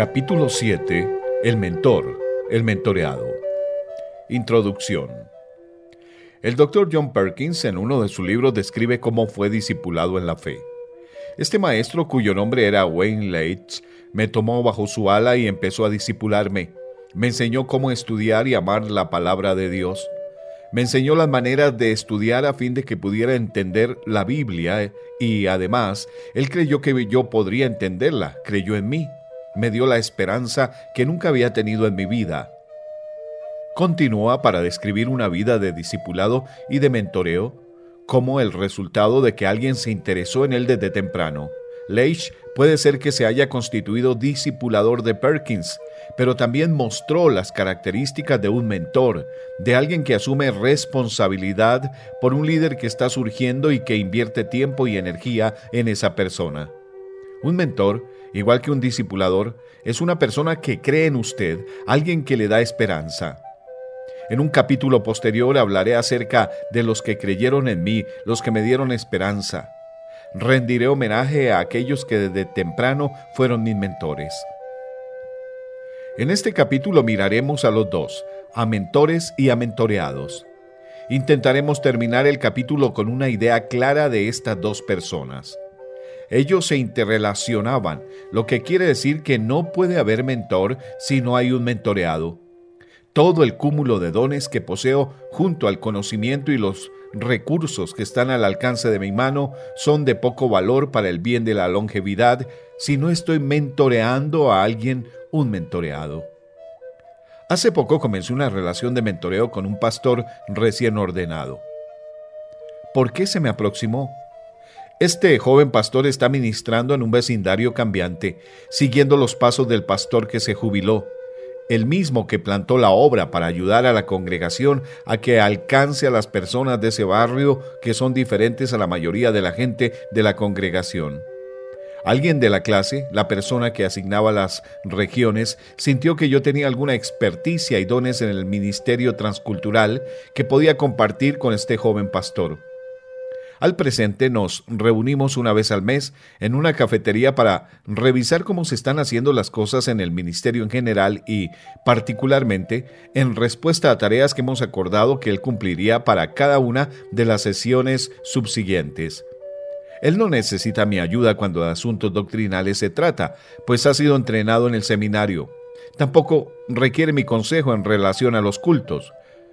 Capítulo 7. El mentor, el mentoreado. Introducción. El Dr. John Perkins en uno de sus libros describe cómo fue discipulado en la fe. Este maestro, cuyo nombre era Wayne Leitch, me tomó bajo su ala y empezó a discipularme. Me enseñó cómo estudiar y amar la palabra de Dios. Me enseñó las maneras de estudiar a fin de que pudiera entender la Biblia y además él creyó que yo podría entenderla, creyó en mí me dio la esperanza que nunca había tenido en mi vida. Continúa para describir una vida de discipulado y de mentoreo como el resultado de que alguien se interesó en él desde temprano. Leitch puede ser que se haya constituido discipulador de Perkins, pero también mostró las características de un mentor, de alguien que asume responsabilidad por un líder que está surgiendo y que invierte tiempo y energía en esa persona. Un mentor igual que un discipulador, es una persona que cree en usted, alguien que le da esperanza. En un capítulo posterior hablaré acerca de los que creyeron en mí, los que me dieron esperanza. Rendiré homenaje a aquellos que desde temprano fueron mis mentores. En este capítulo miraremos a los dos, a mentores y a mentoreados. Intentaremos terminar el capítulo con una idea clara de estas dos personas. Ellos se interrelacionaban, lo que quiere decir que no puede haber mentor si no hay un mentoreado. Todo el cúmulo de dones que poseo junto al conocimiento y los recursos que están al alcance de mi mano son de poco valor para el bien de la longevidad si no estoy mentoreando a alguien un mentoreado. Hace poco comencé una relación de mentoreo con un pastor recién ordenado. ¿Por qué se me aproximó? Este joven pastor está ministrando en un vecindario cambiante, siguiendo los pasos del pastor que se jubiló, el mismo que plantó la obra para ayudar a la congregación a que alcance a las personas de ese barrio que son diferentes a la mayoría de la gente de la congregación. Alguien de la clase, la persona que asignaba las regiones, sintió que yo tenía alguna experticia y dones en el ministerio transcultural que podía compartir con este joven pastor. Al presente nos reunimos una vez al mes en una cafetería para revisar cómo se están haciendo las cosas en el ministerio en general y, particularmente, en respuesta a tareas que hemos acordado que él cumpliría para cada una de las sesiones subsiguientes. Él no necesita mi ayuda cuando de asuntos doctrinales se trata, pues ha sido entrenado en el seminario. Tampoco requiere mi consejo en relación a los cultos.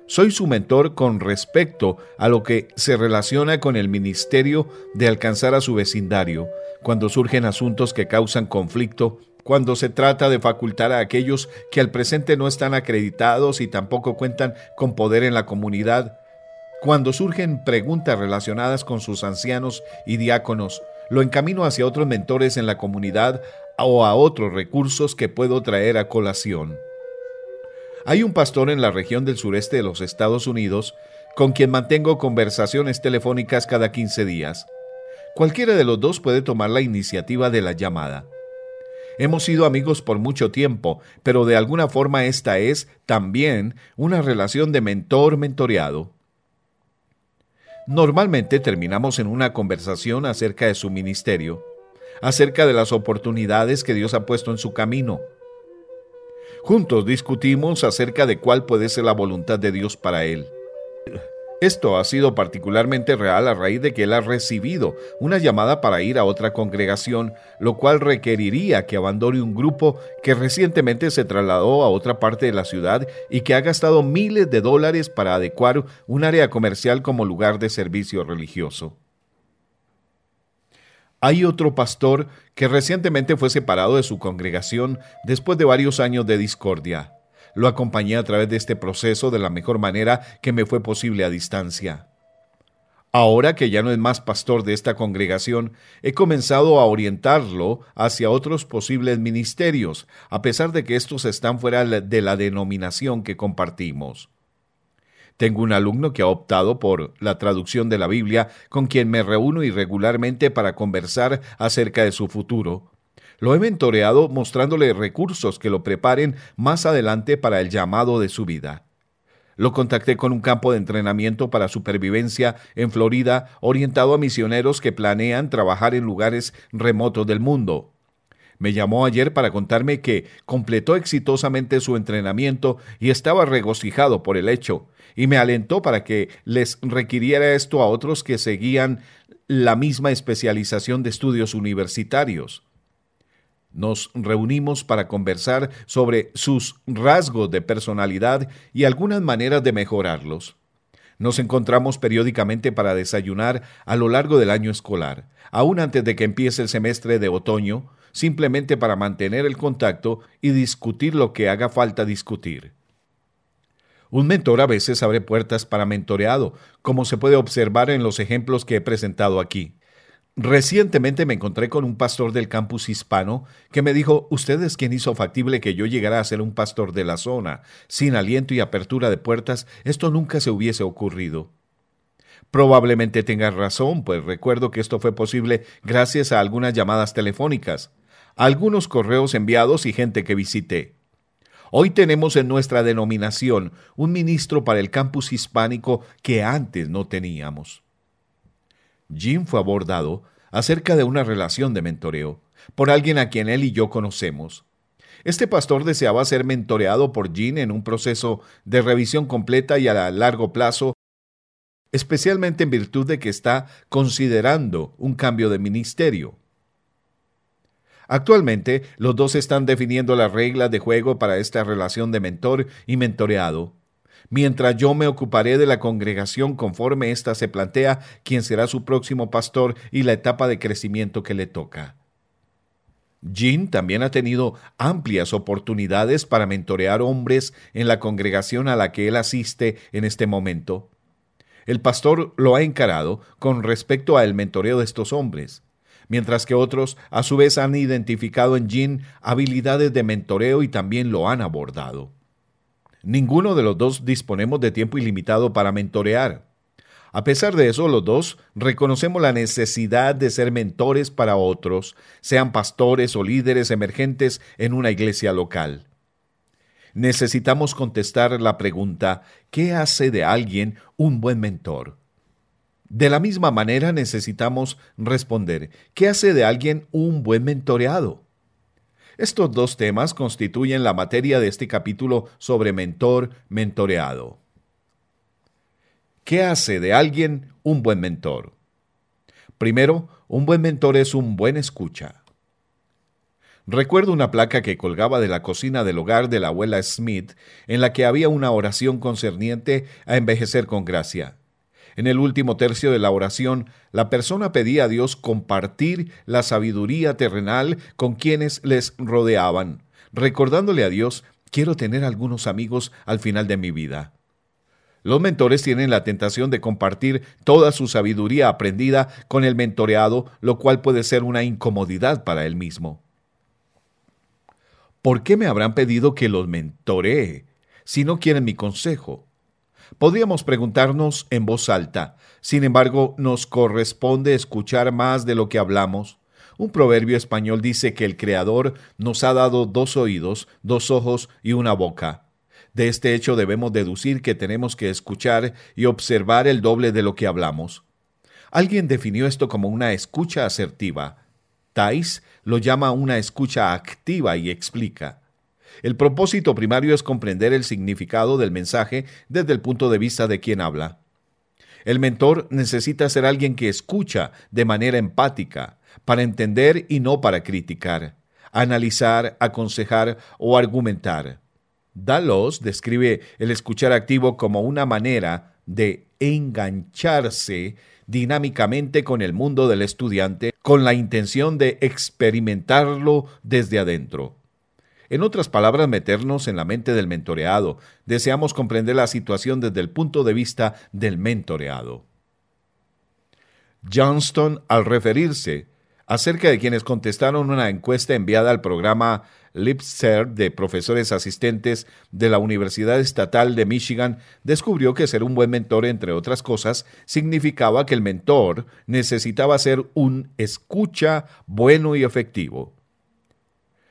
Soy su mentor con respecto a lo que se relaciona con el ministerio de alcanzar a su vecindario, cuando surgen asuntos que causan conflicto, cuando se trata de facultar a aquellos que al presente no están acreditados y tampoco cuentan con poder en la comunidad, cuando surgen preguntas relacionadas con sus ancianos y diáconos, lo encamino hacia otros mentores en la comunidad o a otros recursos que puedo traer a colación. Hay un pastor en la región del sureste de los Estados Unidos con quien mantengo conversaciones telefónicas cada 15 días. Cualquiera de los dos puede tomar la iniciativa de la llamada. Hemos sido amigos por mucho tiempo, pero de alguna forma esta es también una relación de mentor-mentoreado. Normalmente terminamos en una conversación acerca de su ministerio, acerca de las oportunidades que Dios ha puesto en su camino, Juntos discutimos acerca de cuál puede ser la voluntad de Dios para él. Esto ha sido particularmente real a raíz de que él ha recibido una llamada para ir a otra congregación, lo cual requeriría que abandone un grupo que recientemente se trasladó a otra parte de la ciudad y que ha gastado miles de dólares para adecuar un área comercial como lugar de servicio religioso. Hay otro pastor que recientemente fue separado de su congregación después de varios años de discordia. Lo acompañé a través de este proceso de la mejor manera que me fue posible a distancia. Ahora que ya no es más pastor de esta congregación, he comenzado a orientarlo hacia otros posibles ministerios, a pesar de que estos están fuera de la denominación que compartimos. Tengo un alumno que ha optado por la traducción de la Biblia, con quien me reúno irregularmente para conversar acerca de su futuro. Lo he mentoreado mostrándole recursos que lo preparen más adelante para el llamado de su vida. Lo contacté con un campo de entrenamiento para supervivencia en Florida orientado a misioneros que planean trabajar en lugares remotos del mundo. Me llamó ayer para contarme que completó exitosamente su entrenamiento y estaba regocijado por el hecho, y me alentó para que les requiriera esto a otros que seguían la misma especialización de estudios universitarios. Nos reunimos para conversar sobre sus rasgos de personalidad y algunas maneras de mejorarlos. Nos encontramos periódicamente para desayunar a lo largo del año escolar, aún antes de que empiece el semestre de otoño, simplemente para mantener el contacto y discutir lo que haga falta discutir. Un mentor a veces abre puertas para mentoreado, como se puede observar en los ejemplos que he presentado aquí. Recientemente me encontré con un pastor del campus hispano que me dijo, usted es quien hizo factible que yo llegara a ser un pastor de la zona. Sin aliento y apertura de puertas, esto nunca se hubiese ocurrido. Probablemente tenga razón, pues recuerdo que esto fue posible gracias a algunas llamadas telefónicas, algunos correos enviados y gente que visité. Hoy tenemos en nuestra denominación un ministro para el campus hispánico que antes no teníamos. Jim fue abordado acerca de una relación de mentoreo por alguien a quien él y yo conocemos. Este pastor deseaba ser mentoreado por Jim en un proceso de revisión completa y a largo plazo, especialmente en virtud de que está considerando un cambio de ministerio. Actualmente, los dos están definiendo las reglas de juego para esta relación de mentor y mentoreado mientras yo me ocuparé de la congregación conforme ésta se plantea quién será su próximo pastor y la etapa de crecimiento que le toca. Jean también ha tenido amplias oportunidades para mentorear hombres en la congregación a la que él asiste en este momento. El pastor lo ha encarado con respecto al mentoreo de estos hombres, mientras que otros a su vez han identificado en Jean habilidades de mentoreo y también lo han abordado. Ninguno de los dos disponemos de tiempo ilimitado para mentorear. A pesar de eso, los dos reconocemos la necesidad de ser mentores para otros, sean pastores o líderes emergentes en una iglesia local. Necesitamos contestar la pregunta, ¿qué hace de alguien un buen mentor? De la misma manera necesitamos responder, ¿qué hace de alguien un buen mentoreado? Estos dos temas constituyen la materia de este capítulo sobre mentor mentoreado. ¿Qué hace de alguien un buen mentor? Primero, un buen mentor es un buen escucha. Recuerdo una placa que colgaba de la cocina del hogar de la abuela Smith, en la que había una oración concerniente a envejecer con gracia. En el último tercio de la oración, la persona pedía a Dios compartir la sabiduría terrenal con quienes les rodeaban, recordándole a Dios, quiero tener algunos amigos al final de mi vida. Los mentores tienen la tentación de compartir toda su sabiduría aprendida con el mentoreado, lo cual puede ser una incomodidad para él mismo. ¿Por qué me habrán pedido que los mentoree si no quieren mi consejo? Podríamos preguntarnos en voz alta, sin embargo, nos corresponde escuchar más de lo que hablamos. Un proverbio español dice que el Creador nos ha dado dos oídos, dos ojos y una boca. De este hecho debemos deducir que tenemos que escuchar y observar el doble de lo que hablamos. Alguien definió esto como una escucha asertiva. Thais lo llama una escucha activa y explica. El propósito primario es comprender el significado del mensaje desde el punto de vista de quien habla. El mentor necesita ser alguien que escucha de manera empática, para entender y no para criticar, analizar, aconsejar o argumentar. Dalos describe el escuchar activo como una manera de engancharse dinámicamente con el mundo del estudiante con la intención de experimentarlo desde adentro. En otras palabras, meternos en la mente del mentoreado. Deseamos comprender la situación desde el punto de vista del mentoreado. Johnston, al referirse acerca de quienes contestaron una encuesta enviada al programa LIPSER de profesores asistentes de la Universidad Estatal de Michigan, descubrió que ser un buen mentor, entre otras cosas, significaba que el mentor necesitaba ser un escucha bueno y efectivo.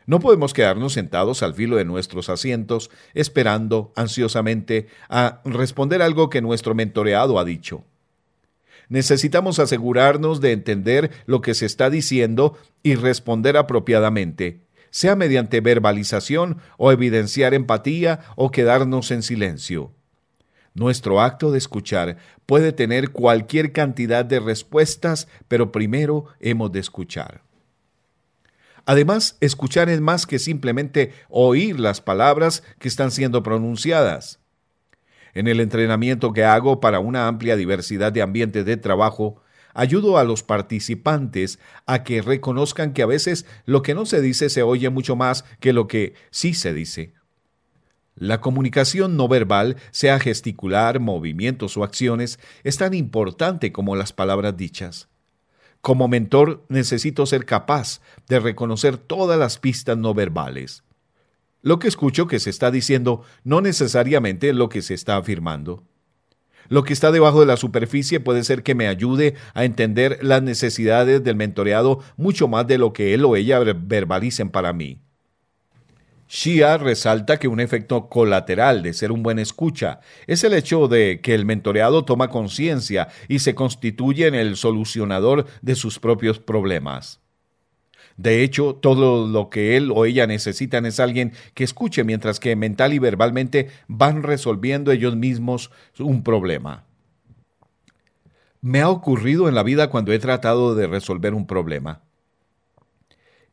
No podemos quedarnos sentados al filo de nuestros asientos esperando ansiosamente a responder algo que nuestro mentoreado ha dicho. necesitamos asegurarnos de entender lo que se está diciendo y responder apropiadamente, sea mediante verbalización o evidenciar empatía o quedarnos en silencio. Nuestro acto de escuchar puede tener cualquier cantidad de respuestas, pero primero hemos de escuchar. Además, escuchar es más que simplemente oír las palabras que están siendo pronunciadas. En el entrenamiento que hago para una amplia diversidad de ambientes de trabajo, ayudo a los participantes a que reconozcan que a veces lo que no se dice se oye mucho más que lo que sí se dice. La comunicación no verbal, sea gesticular, movimientos o acciones, es tan importante como las palabras dichas. Como mentor necesito ser capaz de reconocer todas las pistas no verbales. Lo que escucho que se está diciendo no necesariamente lo que se está afirmando. Lo que está debajo de la superficie puede ser que me ayude a entender las necesidades del mentoreado mucho más de lo que él o ella verbalicen para mí. Shia resalta que un efecto colateral de ser un buen escucha es el hecho de que el mentoreado toma conciencia y se constituye en el solucionador de sus propios problemas. De hecho, todo lo que él o ella necesitan es alguien que escuche mientras que mental y verbalmente van resolviendo ellos mismos un problema. Me ha ocurrido en la vida cuando he tratado de resolver un problema.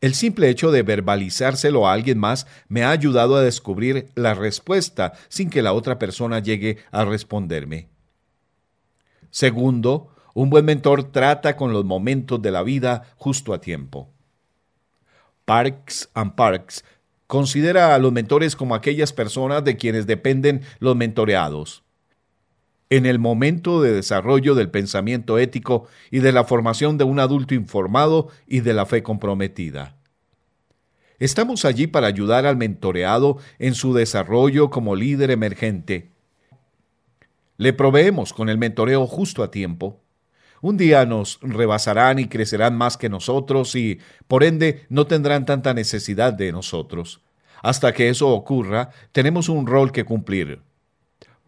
El simple hecho de verbalizárselo a alguien más me ha ayudado a descubrir la respuesta sin que la otra persona llegue a responderme. Segundo, un buen mentor trata con los momentos de la vida justo a tiempo. Parks and Parks considera a los mentores como aquellas personas de quienes dependen los mentoreados. En el momento de desarrollo del pensamiento ético y de la formación de un adulto informado y de la fe comprometida. Estamos allí para ayudar al mentoreado en su desarrollo como líder emergente. Le proveemos con el mentoreo justo a tiempo un día nos rebasarán y crecerán más que nosotros y, por ende, no tendrán tanta necesidad de nosotros. Hasta que eso ocurra, tenemos un rol que cumplir.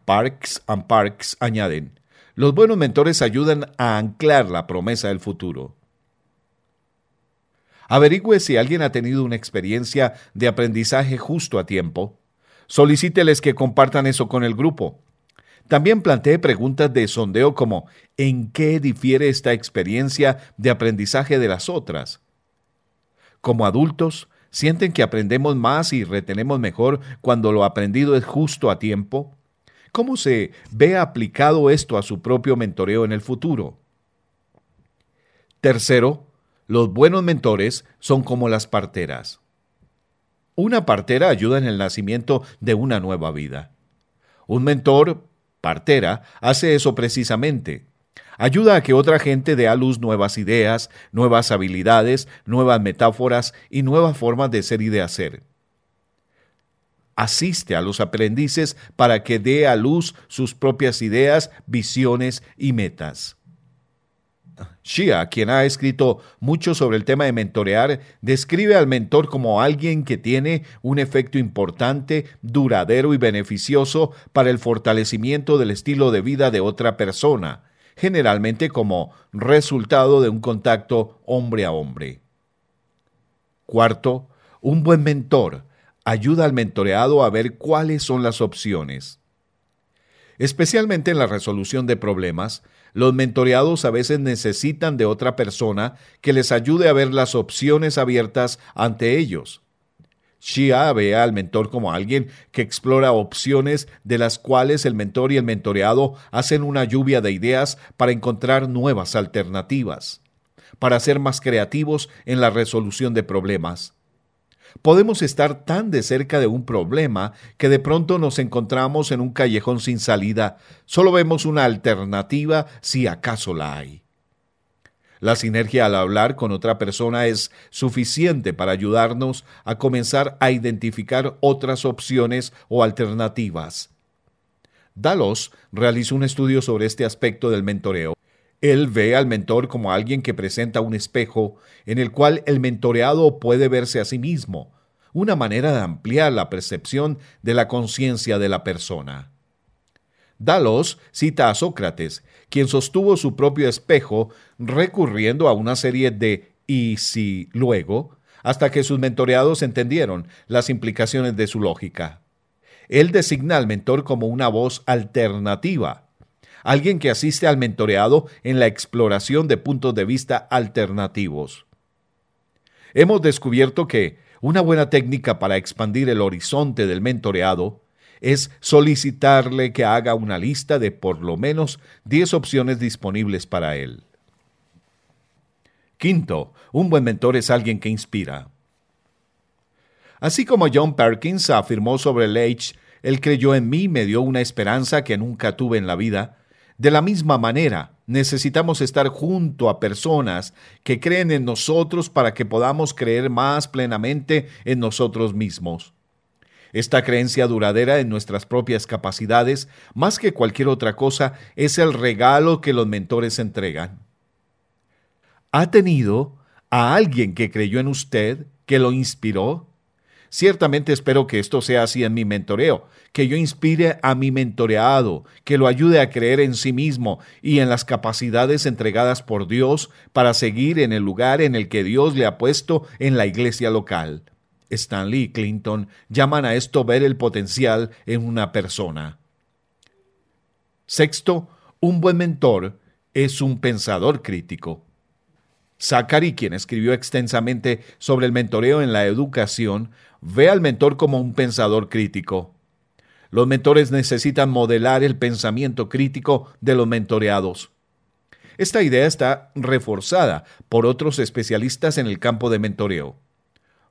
Parks and Parks añaden, los buenos mentores ayudan a anclar la promesa del futuro. Averigüe si alguien ha tenido una experiencia de aprendizaje justo a tiempo. Solicíteles que compartan eso con el grupo. También planteé preguntas de sondeo como ¿en qué difiere esta experiencia de aprendizaje de las otras? Como adultos, ¿sienten que aprendemos más y retenemos mejor cuando lo aprendido es justo a tiempo? ¿Cómo se ve aplicado esto a su propio mentoreo en el futuro? Tercero, los buenos mentores son como las parteras. Una partera ayuda en el nacimiento de una nueva vida. Un mentor partera, hace eso precisamente. Ayuda a que otra gente dé a luz nuevas ideas, nuevas habilidades, nuevas metáforas y nuevas formas de ser y de hacer. Asiste a los aprendices para que dé a luz sus propias ideas, visiones y metas. Shia, quien ha escrito mucho sobre el tema de mentorear, describe al mentor como alguien que tiene un efecto importante, duradero y beneficioso para el fortalecimiento del estilo de vida de otra persona, generalmente como resultado de un contacto hombre a hombre. Cuarto, un buen mentor ayuda al mentoreado a ver cuáles son las opciones. Especialmente en la resolución de problemas, los mentoreados a veces necesitan de otra persona que les ayude a ver las opciones abiertas ante ellos. Shia ve al mentor como alguien que explora opciones de las cuales el mentor y el mentoreado hacen una lluvia de ideas para encontrar nuevas alternativas, para ser más creativos en la resolución de problemas. Podemos estar tan de cerca de un problema que de pronto nos encontramos en un callejón sin salida. Solo vemos una alternativa si acaso la hay. La sinergia al hablar con otra persona es suficiente para ayudarnos a comenzar a identificar otras opciones o alternativas. Dalos realizó un estudio sobre este aspecto del mentoreo él ve al mentor como alguien que presenta un espejo en el cual el mentoreado puede verse a sí mismo, una manera de ampliar la percepción de la conciencia de la persona. Dalos cita a Sócrates, quien sostuvo su propio espejo recurriendo a una serie de y si luego, hasta que sus mentoreados entendieron las implicaciones de su lógica. Él designa al mentor como una voz alternativa, alguien que asiste al mentoreado en la exploración de puntos de vista alternativos. Hemos descubierto que una buena técnica para expandir el horizonte del mentoreado es solicitarle que haga una lista de por lo menos 10 opciones disponibles para él. Quinto, un buen mentor es alguien que inspira. Así como John Perkins afirmó sobre Leitch, él creyó en mí y me dio una esperanza que nunca tuve en la vida, de la misma manera, necesitamos estar junto a personas que creen en nosotros para que podamos creer más plenamente en nosotros mismos. Esta creencia duradera en nuestras propias capacidades, más que cualquier otra cosa, es el regalo que los mentores entregan. ¿Ha tenido a alguien que creyó en usted, que lo inspiró? Ciertamente espero que esto sea así en mi mentoreo, que yo inspire a mi mentoreado, que lo ayude a creer en sí mismo y en las capacidades entregadas por Dios para seguir en el lugar en el que Dios le ha puesto en la iglesia local. Stanley y Clinton llaman a esto ver el potencial en una persona. Sexto, un buen mentor es un pensador crítico. Zachary, quien escribió extensamente sobre el mentoreo en la educación, ve al mentor como un pensador crítico. Los mentores necesitan modelar el pensamiento crítico de los mentoreados. Esta idea está reforzada por otros especialistas en el campo de mentoreo.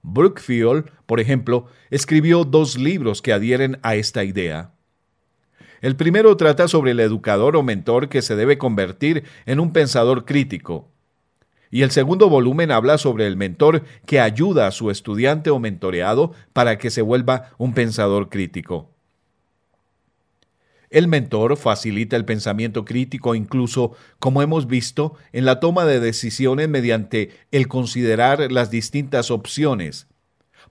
Brookfield, por ejemplo, escribió dos libros que adhieren a esta idea. El primero trata sobre el educador o mentor que se debe convertir en un pensador crítico, y el segundo volumen habla sobre el mentor que ayuda a su estudiante o mentoreado para que se vuelva un pensador crítico. El mentor facilita el pensamiento crítico incluso, como hemos visto, en la toma de decisiones mediante el considerar las distintas opciones.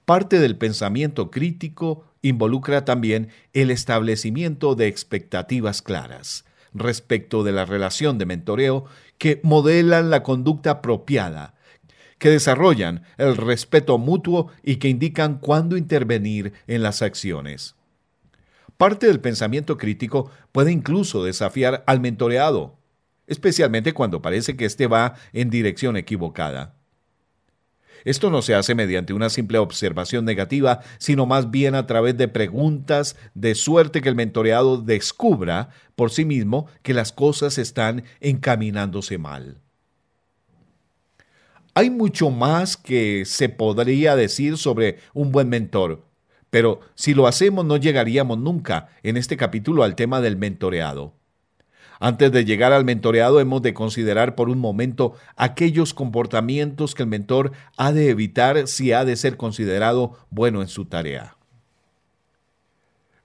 Parte del pensamiento crítico involucra también el establecimiento de expectativas claras respecto de la relación de mentoreo que modelan la conducta apropiada, que desarrollan el respeto mutuo y que indican cuándo intervenir en las acciones. Parte del pensamiento crítico puede incluso desafiar al mentoreado, especialmente cuando parece que éste va en dirección equivocada. Esto no se hace mediante una simple observación negativa, sino más bien a través de preguntas, de suerte que el mentoreado descubra por sí mismo que las cosas están encaminándose mal. Hay mucho más que se podría decir sobre un buen mentor, pero si lo hacemos no llegaríamos nunca en este capítulo al tema del mentoreado. Antes de llegar al mentoreado hemos de considerar por un momento aquellos comportamientos que el mentor ha de evitar si ha de ser considerado bueno en su tarea.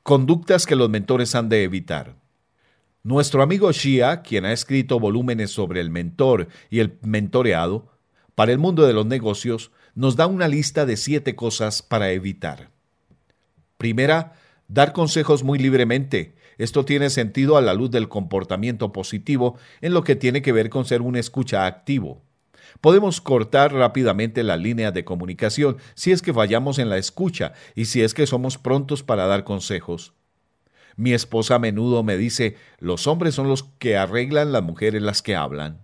Conductas que los mentores han de evitar. Nuestro amigo Shia, quien ha escrito volúmenes sobre el mentor y el mentoreado, para el mundo de los negocios, nos da una lista de siete cosas para evitar. Primera, dar consejos muy libremente, esto tiene sentido a la luz del comportamiento positivo en lo que tiene que ver con ser un escucha activo. Podemos cortar rápidamente la línea de comunicación si es que fallamos en la escucha y si es que somos prontos para dar consejos. Mi esposa a menudo me dice, los hombres son los que arreglan, las mujeres las que hablan.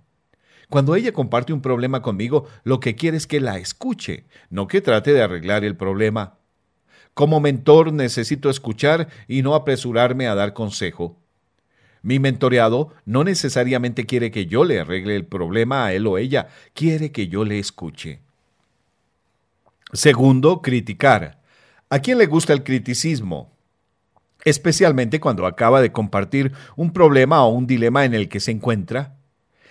Cuando ella comparte un problema conmigo, lo que quiere es que la escuche, no que trate de arreglar el problema. Como mentor necesito escuchar y no apresurarme a dar consejo. Mi mentoreado no necesariamente quiere que yo le arregle el problema a él o ella, quiere que yo le escuche. Segundo, criticar. ¿A quién le gusta el criticismo? Especialmente cuando acaba de compartir un problema o un dilema en el que se encuentra.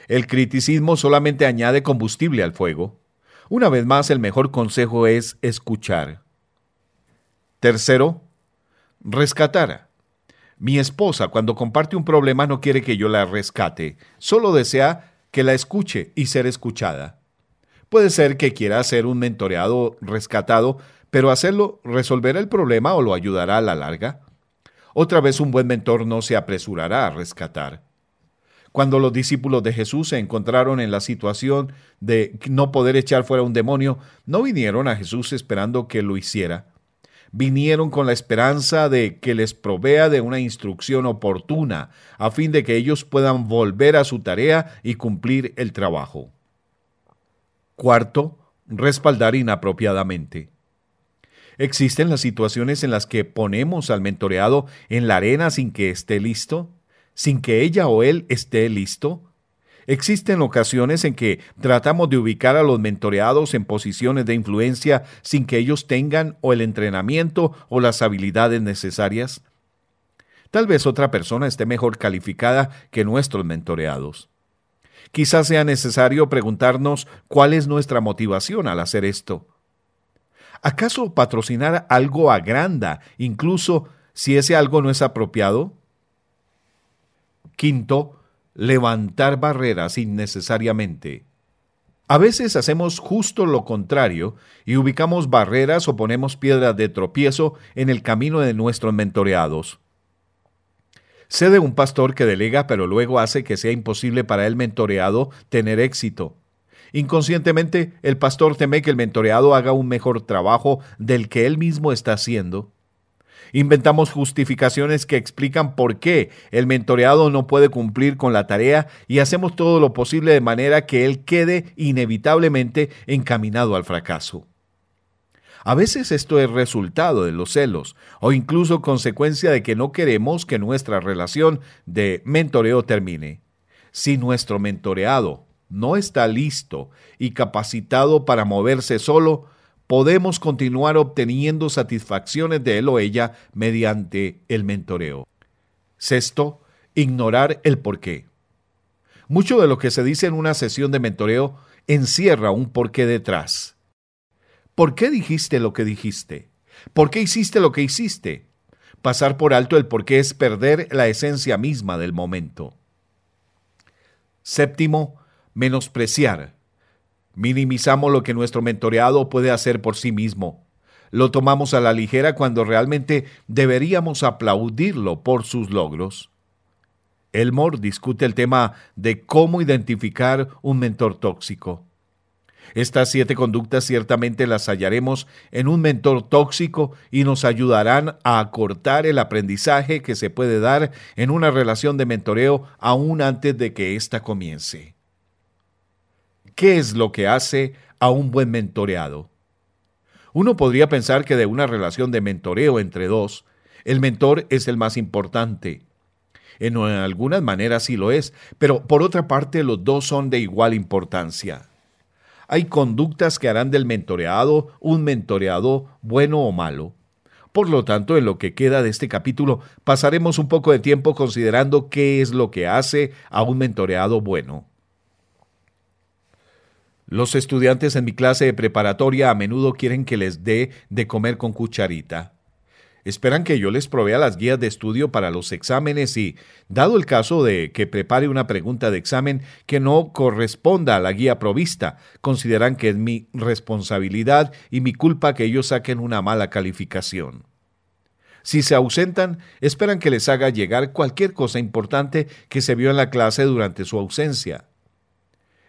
El criticismo solamente añade combustible al fuego. Una vez más, el mejor consejo es escuchar. Tercero, rescatar. Mi esposa cuando comparte un problema no quiere que yo la rescate, solo desea que la escuche y ser escuchada. Puede ser que quiera ser un mentoreado rescatado, pero hacerlo resolverá el problema o lo ayudará a la larga. otra vez un buen mentor no se apresurará a rescatar. Cuando los discípulos de Jesús se encontraron en la situación de no poder echar fuera un demonio, no vinieron a Jesús esperando que lo hiciera. Vinieron con la esperanza de que les provea de una instrucción oportuna, a fin de que ellos puedan volver a su tarea y cumplir el trabajo. Cuarto, respaldar inapropiadamente. ¿Existen las situaciones en las que ponemos al mentoreado en la arena sin que esté listo? ¿Sin que ella o él esté listo? Existen ocasiones en que tratamos de ubicar a los mentoreados en posiciones de influencia sin que ellos tengan o el entrenamiento o las habilidades necesarias. Tal vez otra persona esté mejor calificada que nuestros mentoreados. Quizás sea necesario preguntarnos cuál es nuestra motivación al hacer esto. ¿Acaso patrocinar algo agranda, incluso si ese algo no es apropiado? Quinto, levantar barreras innecesariamente. A veces hacemos justo lo contrario y ubicamos barreras o ponemos piedras de tropiezo en el camino de nuestros mentoreados. Sé de un pastor que delega pero luego hace que sea imposible para el mentoreado tener éxito. Inconscientemente, el pastor teme que el mentoreado haga un mejor trabajo del que él mismo está haciendo. Inventamos justificaciones que explican por qué el mentoreado no puede cumplir con la tarea y hacemos todo lo posible de manera que él quede inevitablemente encaminado al fracaso. A veces esto es resultado de los celos o incluso consecuencia de que no queremos que nuestra relación de mentoreo termine. Si nuestro mentoreado no está listo y capacitado para moverse solo, podemos continuar obteniendo satisfacciones de él o ella mediante el mentoreo. Sexto, ignorar el porqué. Mucho de lo que se dice en una sesión de mentoreo encierra un porqué detrás. ¿Por qué dijiste lo que dijiste? ¿Por qué hiciste lo que hiciste? Pasar por alto el porqué es perder la esencia misma del momento. Séptimo, menospreciar. Minimizamos lo que nuestro mentoreado puede hacer por sí mismo. Lo tomamos a la ligera cuando realmente deberíamos aplaudirlo por sus logros. Elmore discute el tema de cómo identificar un mentor tóxico. Estas siete conductas ciertamente las hallaremos en un mentor tóxico y nos ayudarán a acortar el aprendizaje que se puede dar en una relación de mentoreo aún antes de que ésta comience. ¿Qué es lo que hace a un buen mentoreado? Uno podría pensar que de una relación de mentoreo entre dos, el mentor es el más importante. En algunas maneras sí lo es, pero por otra parte los dos son de igual importancia. Hay conductas que harán del mentoreado un mentoreado bueno o malo. Por lo tanto, en lo que queda de este capítulo, pasaremos un poco de tiempo considerando qué es lo que hace a un mentoreado bueno. Los estudiantes en mi clase de preparatoria a menudo quieren que les dé de comer con cucharita. Esperan que yo les provea las guías de estudio para los exámenes y, dado el caso de que prepare una pregunta de examen que no corresponda a la guía provista, consideran que es mi responsabilidad y mi culpa que ellos saquen una mala calificación. Si se ausentan, esperan que les haga llegar cualquier cosa importante que se vio en la clase durante su ausencia.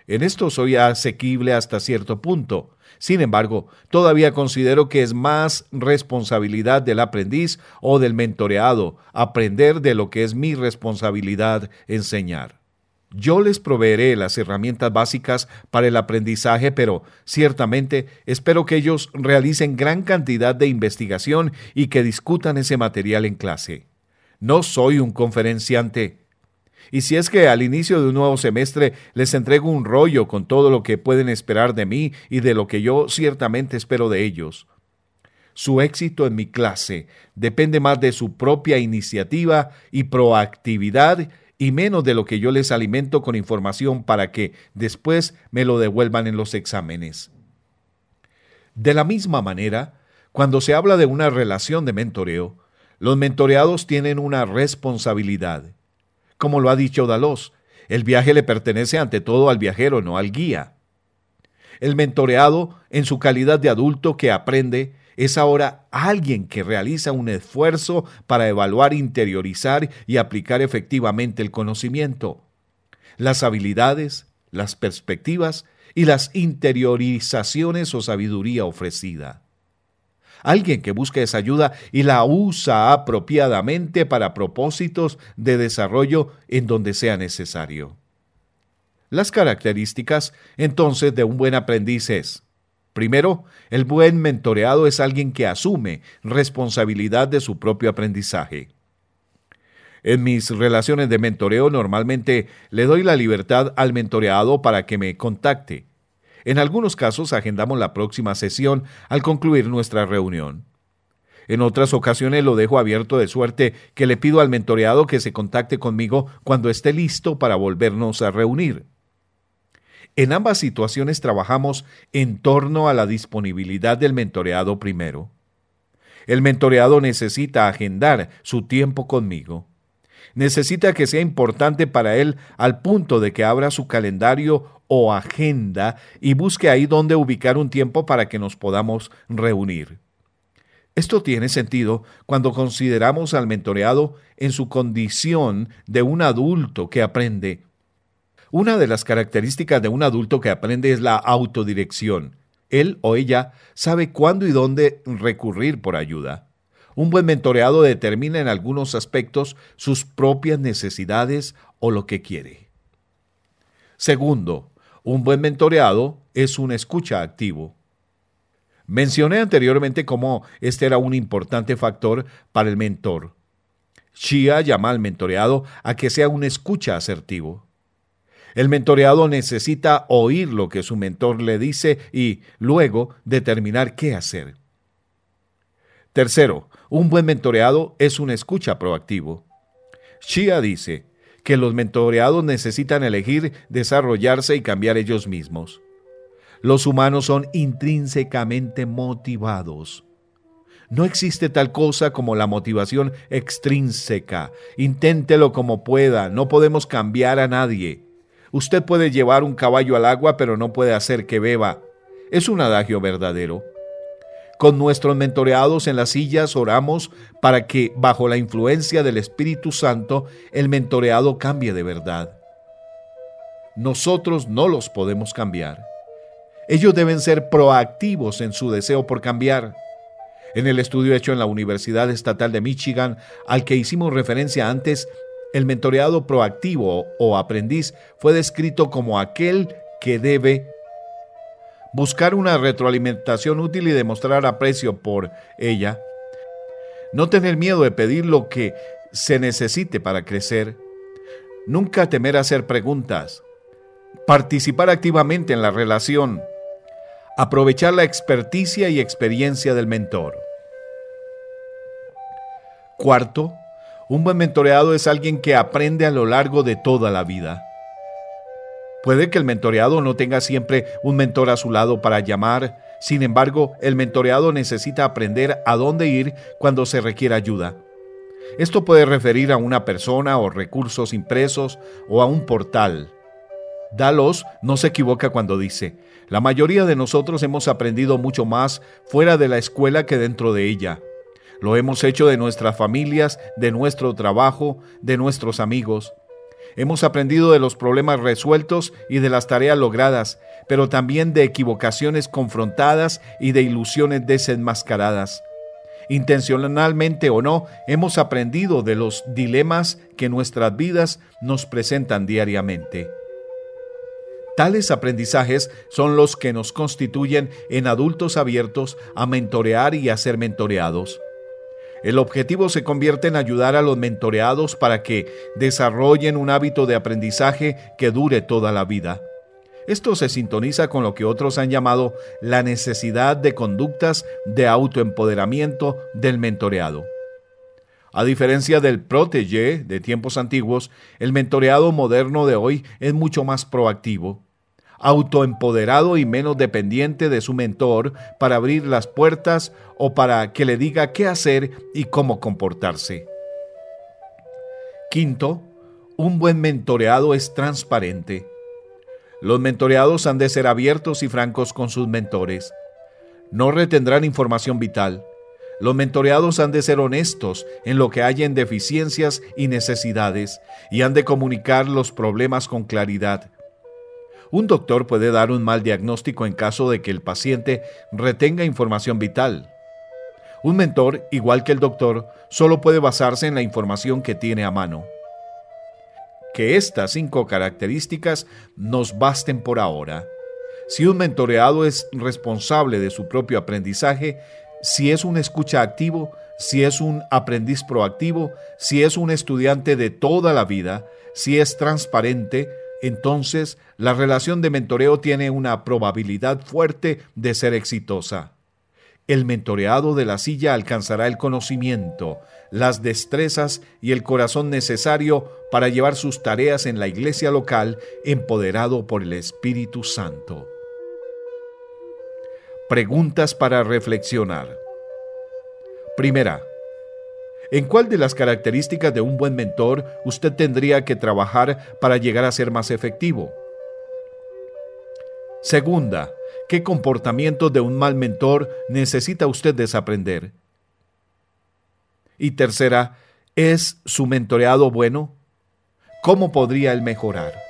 En esto soy asequible hasta cierto punto. Sin embargo, todavía considero que es más responsabilidad del aprendiz o del mentoreado aprender de lo que es mi responsabilidad enseñar. Yo les proveeré las herramientas básicas para el aprendizaje, pero ciertamente espero que ellos realicen gran cantidad de investigación y que discutan ese material en clase. No soy un conferenciante, y si es que al inicio de un nuevo semestre les entrego un rollo con todo lo que pueden esperar de mí y de lo que yo ciertamente espero de ellos. Su éxito en mi clase depende más de su propia iniciativa y proactividad y menos de lo que yo les alimento con información para que después me lo devuelvan en los exámenes. De la misma manera, cuando se habla de una relación de mentoreo, los mentoreados tienen una responsabilidad como lo ha dicho Dalos. El viaje le pertenece ante todo al viajero, no al guía. El mentoreado, en su calidad de adulto que aprende, es ahora alguien que realiza un esfuerzo para evaluar, interiorizar y aplicar efectivamente el conocimiento, las habilidades, las perspectivas y las interiorizaciones o sabiduría ofrecida. Alguien que busca esa ayuda y la usa apropiadamente para propósitos de desarrollo en donde sea necesario. Las características entonces de un buen aprendiz es Primero, el buen mentoreado es alguien que asume responsabilidad de su propio aprendizaje. En mis relaciones de mentoreo normalmente le doy la libertad al mentoreado para que me contacte. En algunos casos agendamos la próxima sesión al concluir nuestra reunión. En otras ocasiones lo dejo abierto de suerte que le pido al mentoreado que se contacte conmigo cuando esté listo para volvernos a reunir. En ambas situaciones trabajamos en torno a la disponibilidad del mentoreado primero. El mentoreado necesita agendar su tiempo conmigo. Necesita que sea importante para él al punto de que abra su calendario o agenda y busque ahí donde ubicar un tiempo para que nos podamos reunir. Esto tiene sentido cuando consideramos al mentoreado en su condición de un adulto que aprende una de las características de un adulto que aprende es la autodirección. Él o ella sabe cuándo y dónde recurrir por ayuda. Un buen mentoreado determina en algunos aspectos sus propias necesidades o lo que quiere. Segundo, un buen mentoreado es un escucha activo. Mencioné anteriormente cómo este era un importante factor para el mentor. Shia llama al mentoreado a que sea un escucha asertivo. El mentoreado necesita oír lo que su mentor le dice y luego determinar qué hacer. Tercero, un buen mentoreado es un escucha proactivo. Shia dice que los mentoreados necesitan elegir desarrollarse y cambiar ellos mismos. Los humanos son intrínsecamente motivados. No existe tal cosa como la motivación extrínseca. Inténtelo como pueda, no podemos cambiar a nadie. Usted puede llevar un caballo al agua, pero no puede hacer que beba. Es un adagio verdadero. Con nuestros mentoreados en las sillas oramos para que, bajo la influencia del Espíritu Santo, el mentoreado cambie de verdad. Nosotros no los podemos cambiar. Ellos deben ser proactivos en su deseo por cambiar. En el estudio hecho en la Universidad Estatal de Michigan, al que hicimos referencia antes, el mentoreado proactivo o aprendiz fue descrito como aquel que debe buscar una retroalimentación útil y demostrar aprecio por ella, no tener miedo de pedir lo que se necesite para crecer, nunca temer hacer preguntas, participar activamente en la relación, aprovechar la experticia y experiencia del mentor. Cuarto, un buen mentoreado es alguien que aprende a lo largo de toda la vida. Puede que el mentoreado no tenga siempre un mentor a su lado para llamar, sin embargo, el mentoreado necesita aprender a dónde ir cuando se requiere ayuda. Esto puede referir a una persona o recursos impresos o a un portal. Dalos no se equivoca cuando dice, la mayoría de nosotros hemos aprendido mucho más fuera de la escuela que dentro de ella. Lo hemos hecho de nuestras familias, de nuestro trabajo, de nuestros amigos. Hemos aprendido de los problemas resueltos y de las tareas logradas, pero también de equivocaciones confrontadas y de ilusiones desenmascaradas. Intencionalmente o no, hemos aprendido de los dilemas que nuestras vidas nos presentan diariamente. Tales aprendizajes son los que nos constituyen en adultos abiertos a mentorear y a ser mentoreados. El objetivo se convierte en ayudar a los mentoreados para que desarrollen un hábito de aprendizaje que dure toda la vida. Esto se sintoniza con lo que otros han llamado la necesidad de conductas de autoempoderamiento del mentoreado. A diferencia del protege de tiempos antiguos, el mentoreado moderno de hoy es mucho más proactivo autoempoderado y menos dependiente de su mentor para abrir las puertas o para que le diga qué hacer y cómo comportarse. Quinto, un buen mentoreado es transparente. Los mentoreados han de ser abiertos y francos con sus mentores. No retendrán información vital. Los mentoreados han de ser honestos en lo que hayan deficiencias y necesidades y han de comunicar los problemas con claridad. Un doctor puede dar un mal diagnóstico en caso de que el paciente retenga información vital. Un mentor, igual que el doctor, solo puede basarse en la información que tiene a mano. Que estas cinco características nos basten por ahora. Si un mentoreado es responsable de su propio aprendizaje, si es un escucha activo, si es un aprendiz proactivo, si es un estudiante de toda la vida, si es transparente, entonces la relación de mentoreo tiene una probabilidad fuerte de ser exitosa. El mentoreado de la silla alcanzará el conocimiento, las destrezas y el corazón necesario para llevar sus tareas en la iglesia local empoderado por el Espíritu Santo. Preguntas para reflexionar. Primera. ¿En cuál de las características de un buen mentor usted tendría que trabajar para llegar a ser más efectivo? Segunda. ¿Qué comportamiento de un mal mentor necesita usted desaprender? Y tercera, ¿es su mentoreado bueno? ¿Cómo podría él mejorar?